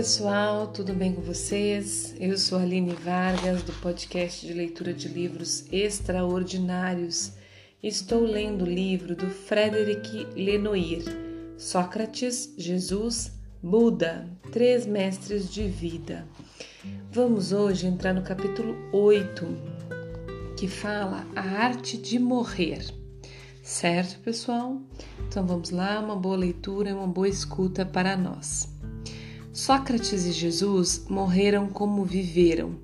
pessoal, tudo bem com vocês? Eu sou Aline Vargas do podcast de leitura de livros extraordinários. Estou lendo o livro do Frederic Lenoir, Sócrates, Jesus, Buda, Três Mestres de Vida. Vamos hoje entrar no capítulo 8, que fala a arte de morrer. Certo, pessoal? Então vamos lá, uma boa leitura e uma boa escuta para nós. Sócrates e Jesus morreram como viveram,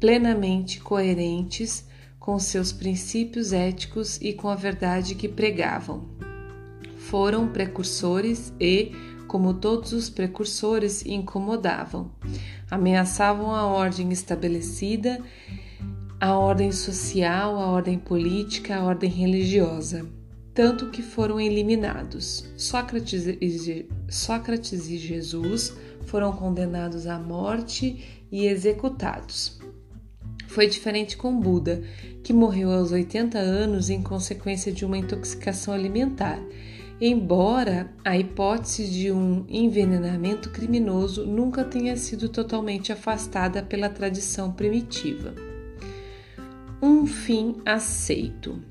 plenamente coerentes com seus princípios éticos e com a verdade que pregavam. Foram precursores e, como todos os precursores, incomodavam. Ameaçavam a ordem estabelecida, a ordem social, a ordem política, a ordem religiosa tanto que foram eliminados. Sócrates e, Jesus foram condenados à morte e executados. Foi diferente com Buda, que morreu aos 80 anos em consequência de uma intoxicação alimentar, embora a hipótese de um envenenamento criminoso nunca tenha sido totalmente afastada pela tradição primitiva. Um fim aceito.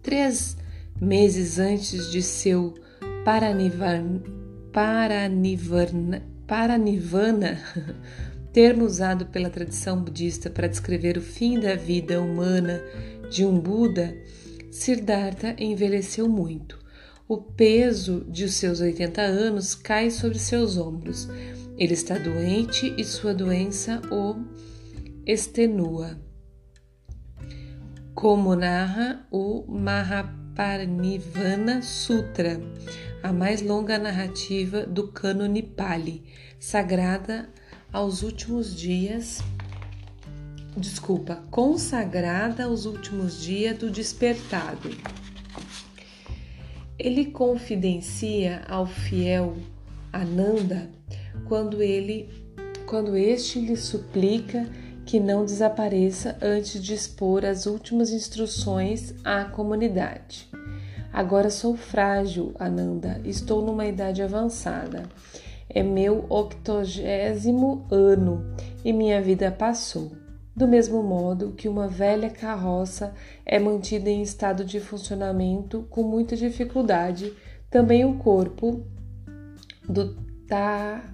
Três meses antes de seu Paranivana, termo usado pela tradição budista para descrever o fim da vida humana de um Buda, Siddhartha envelheceu muito. O peso de seus 80 anos cai sobre seus ombros. Ele está doente e sua doença o extenua. Como narra o Mahaprabhu Parnivana Sutra, a mais longa narrativa do cânone Pali, sagrada aos últimos dias, desculpa, consagrada aos últimos dias do despertado. Ele confidencia ao fiel Ananda quando ele quando este lhe suplica que não desapareça antes de expor as últimas instruções à comunidade. Agora sou frágil, Ananda, estou numa idade avançada. É meu octogésimo ano e minha vida passou. Do mesmo modo que uma velha carroça é mantida em estado de funcionamento com muita dificuldade, também o corpo do Tathagata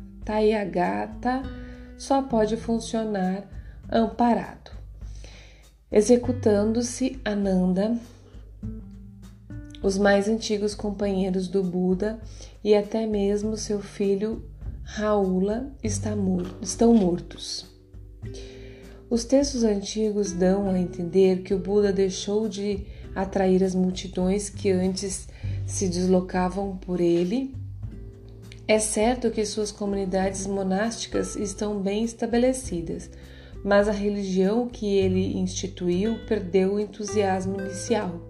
só pode funcionar amparado. Executando-se Ananda, os mais antigos companheiros do Buda e até mesmo seu filho Raula estão mortos. Os textos antigos dão a entender que o Buda deixou de atrair as multidões que antes se deslocavam por ele. É certo que suas comunidades monásticas estão bem estabelecidas, mas a religião que ele instituiu perdeu o entusiasmo inicial.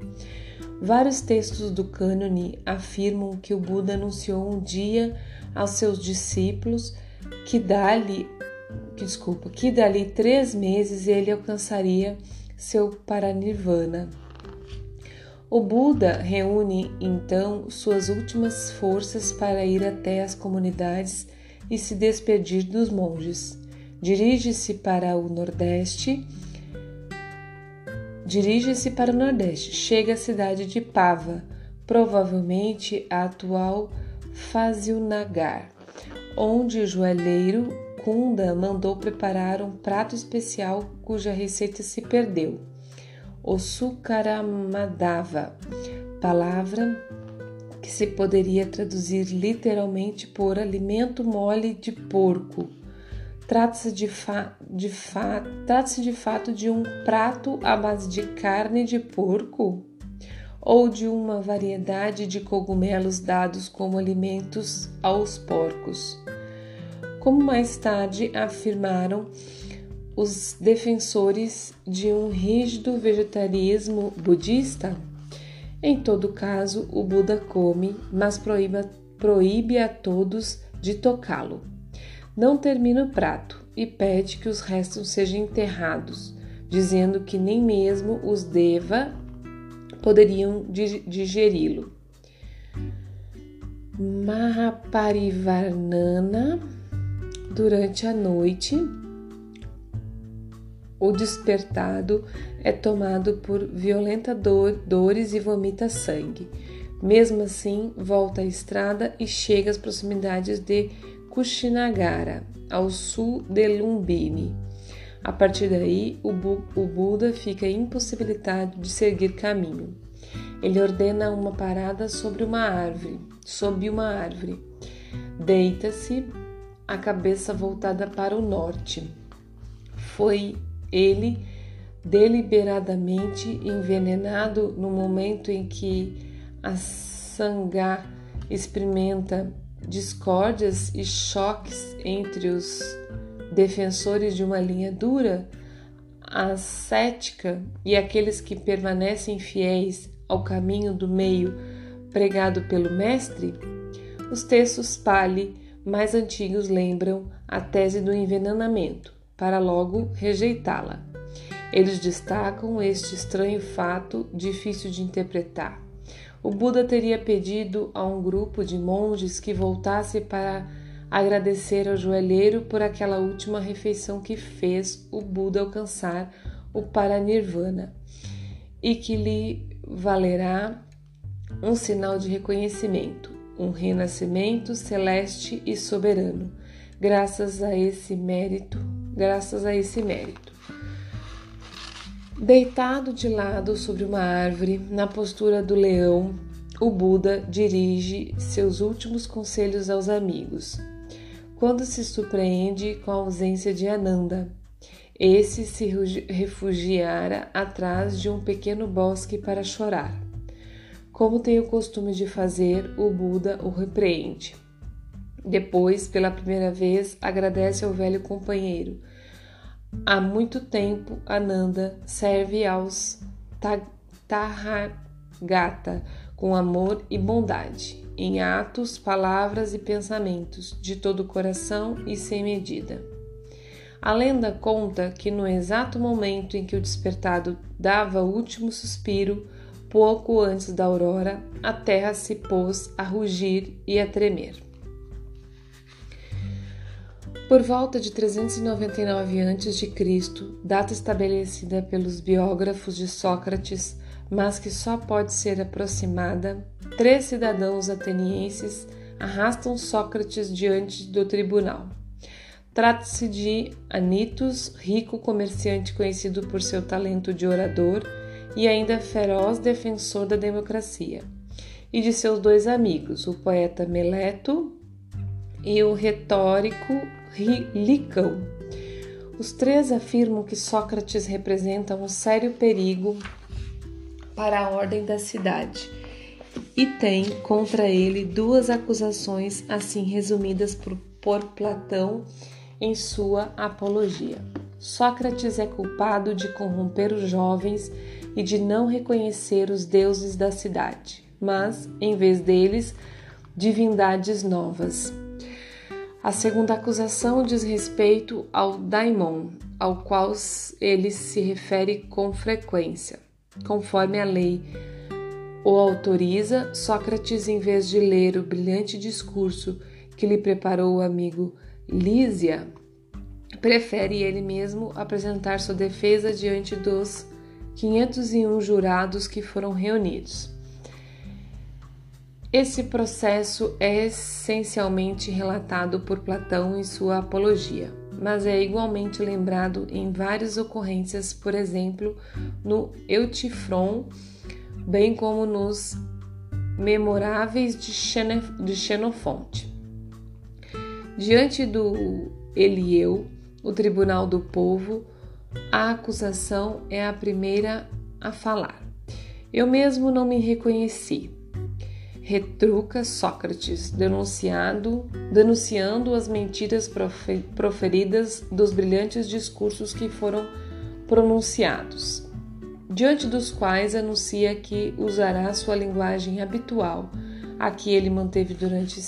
Vários textos do cânone afirmam que o Buda anunciou um dia aos seus discípulos que dali, que desculpa, que dali três meses ele alcançaria seu paranirvana. O Buda reúne então suas últimas forças para ir até as comunidades e se despedir dos monges dirige-se para o Nordeste. Dirige-se para o Nordeste, chega à cidade de Pava, provavelmente a atual Fazilnagar, onde o joalheiro Kunda mandou preparar um prato especial cuja receita se perdeu. O Sukaramadava, palavra que se poderia traduzir literalmente por alimento mole de porco Trata-se de, fa de, fa trata de fato de um prato à base de carne de porco ou de uma variedade de cogumelos dados como alimentos aos porcos. Como mais tarde afirmaram os defensores de um rígido vegetarianismo budista, em todo caso, o Buda come, mas proíbe, proíbe a todos de tocá-lo não termina o prato e pede que os restos sejam enterrados, dizendo que nem mesmo os Deva poderiam digeri-lo. Mahaparivarnana Durante a noite, o despertado é tomado por violenta dor, dores e vomita sangue. Mesmo assim, volta à estrada e chega às proximidades de Kushinagara, ao sul de Lumbini. A partir daí, o, Bu o Buda fica impossibilitado de seguir caminho. Ele ordena uma parada sobre uma árvore, sob uma árvore. Deita-se, a cabeça voltada para o norte. Foi ele deliberadamente envenenado no momento em que a Sangha experimenta discórdias e choques entre os defensores de uma linha dura, ascética e aqueles que permanecem fiéis ao caminho do meio pregado pelo Mestre, os textos Pali mais antigos lembram a tese do envenenamento, para logo rejeitá-la. Eles destacam este estranho fato difícil de interpretar. O Buda teria pedido a um grupo de monges que voltasse para agradecer ao joelheiro por aquela última refeição que fez o Buda alcançar o Paranirvana e que lhe valerá um sinal de reconhecimento, um renascimento celeste e soberano, graças a esse mérito, graças a esse mérito. Deitado de lado sobre uma árvore, na postura do leão, o Buda dirige seus últimos conselhos aos amigos quando se surpreende com a ausência de Ananda. Esse se refugiara atrás de um pequeno bosque para chorar. Como tem o costume de fazer, o Buda o repreende. Depois, pela primeira vez, agradece ao velho companheiro. Há muito tempo, Ananda serve aos Tathagata com amor e bondade em atos, palavras e pensamentos, de todo o coração e sem medida. A lenda conta que no exato momento em que o despertado dava o último suspiro, pouco antes da aurora, a terra se pôs a rugir e a tremer. Por volta de 399 a.C., data estabelecida pelos biógrafos de Sócrates, mas que só pode ser aproximada, três cidadãos atenienses arrastam Sócrates diante do tribunal. Trata-se de Anitus, rico comerciante conhecido por seu talento de orador e ainda feroz defensor da democracia, e de seus dois amigos, o poeta Meleto e o retórico Licão. Os três afirmam que Sócrates representa um sério perigo para a ordem da cidade e tem contra ele duas acusações assim resumidas por, por Platão em sua Apologia. Sócrates é culpado de corromper os jovens e de não reconhecer os deuses da cidade, mas, em vez deles, divindades novas. A segunda acusação diz respeito ao daimon, ao qual ele se refere com frequência. Conforme a lei o autoriza, Sócrates, em vez de ler o brilhante discurso que lhe preparou o amigo Lísia, prefere ele mesmo apresentar sua defesa diante dos 501 jurados que foram reunidos. Esse processo é essencialmente relatado por Platão em sua Apologia mas é igualmente lembrado em várias ocorrências, por exemplo, no Eutifron, bem como nos Memoráveis de, Xenofonte. Diante do Elieu, o tribunal do povo, a acusação é a primeira a falar. Eu mesmo não me reconheci, retruca Sócrates, denunciado, denunciando as mentiras proferidas dos brilhantes discursos que foram pronunciados, diante dos quais anuncia que usará sua linguagem habitual, a que ele manteve durante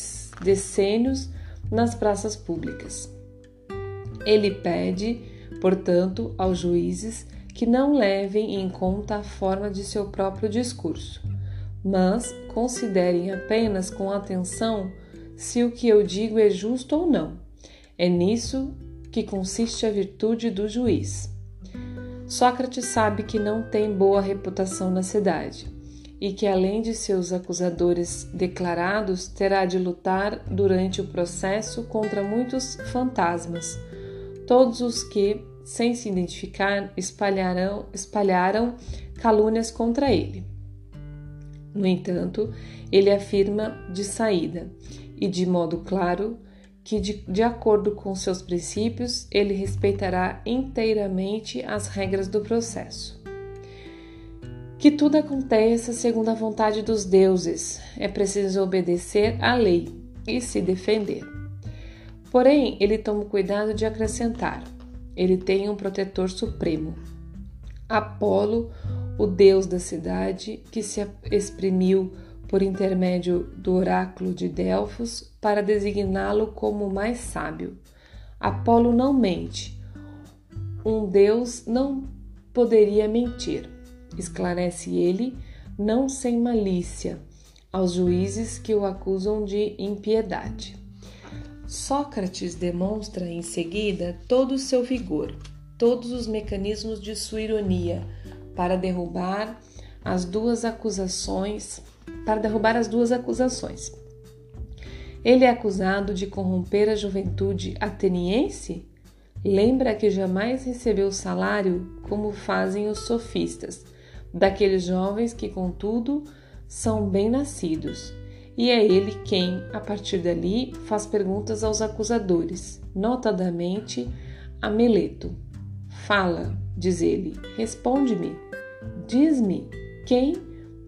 decênios nas praças públicas. Ele pede, portanto, aos juízes que não levem em conta a forma de seu próprio discurso mas considerem apenas com atenção se o que eu digo é justo ou não. É nisso que consiste a virtude do juiz. Sócrates sabe que não tem boa reputação na cidade e que, além de seus acusadores declarados, terá de lutar durante o processo contra muitos fantasmas, todos os que, sem se identificar, espalharam, espalharam calúnias contra ele. No entanto, ele afirma de saída e de modo claro que, de, de acordo com seus princípios, ele respeitará inteiramente as regras do processo. Que tudo aconteça segundo a vontade dos deuses, é preciso obedecer à lei e se defender. Porém, ele toma cuidado de acrescentar: ele tem um protetor supremo. Apolo, o deus da cidade, que se exprimiu por intermédio do oráculo de Delfos para designá-lo como o mais sábio. Apolo não mente. Um deus não poderia mentir, esclarece ele, não sem malícia, aos juízes que o acusam de impiedade. Sócrates demonstra em seguida todo o seu vigor, todos os mecanismos de sua ironia para derrubar as duas acusações, para derrubar as duas acusações. Ele é acusado de corromper a juventude ateniense? Lembra que jamais recebeu salário como fazem os sofistas, daqueles jovens que, contudo, são bem-nascidos. E é ele quem, a partir dali, faz perguntas aos acusadores, notadamente a Meleto. Fala, diz ele, responde-me, diz-me, quem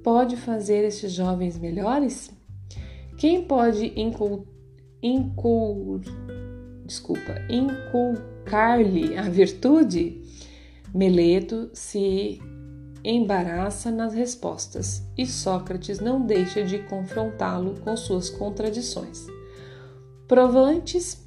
pode fazer estes jovens melhores? Quem pode incul, incul, desculpa, inculcar-lhe a virtude? Meleto se embaraça nas respostas e Sócrates não deixa de confrontá-lo com suas contradições. Provantes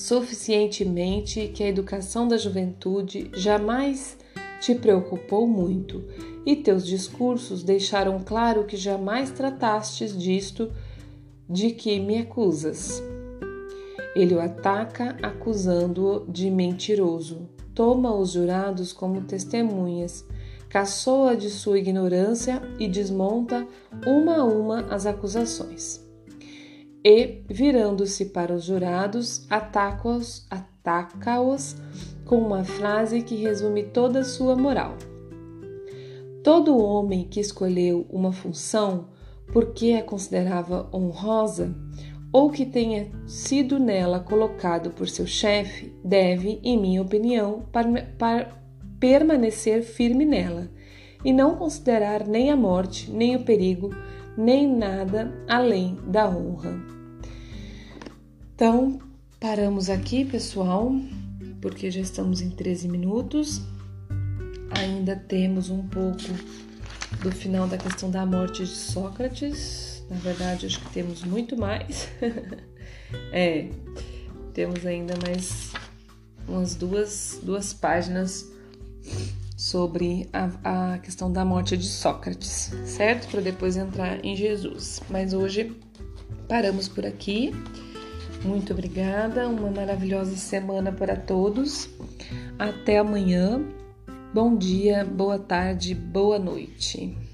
suficientemente que a educação da juventude jamais te preocupou muito e teus discursos deixaram claro que jamais tratastes disto de que me acusas. Ele o ataca acusando-o de mentiroso. Toma os jurados como testemunhas caçoa de sua ignorância e desmonta uma a uma as acusações. E, virando-se para os jurados, ataca-os ataca com uma frase que resume toda a sua moral. Todo homem que escolheu uma função porque a considerava honrosa ou que tenha sido nela colocado por seu chefe deve, em minha opinião, permanecer firme nela e não considerar nem a morte, nem o perigo, nem nada além da honra. Então, paramos aqui, pessoal, porque já estamos em 13 minutos. Ainda temos um pouco do final da questão da morte de Sócrates. Na verdade, acho que temos muito mais. é, temos ainda mais umas duas, duas páginas sobre a, a questão da morte de Sócrates, certo? Para depois entrar em Jesus. Mas hoje paramos por aqui. Muito obrigada, uma maravilhosa semana para todos. Até amanhã. Bom dia, boa tarde, boa noite.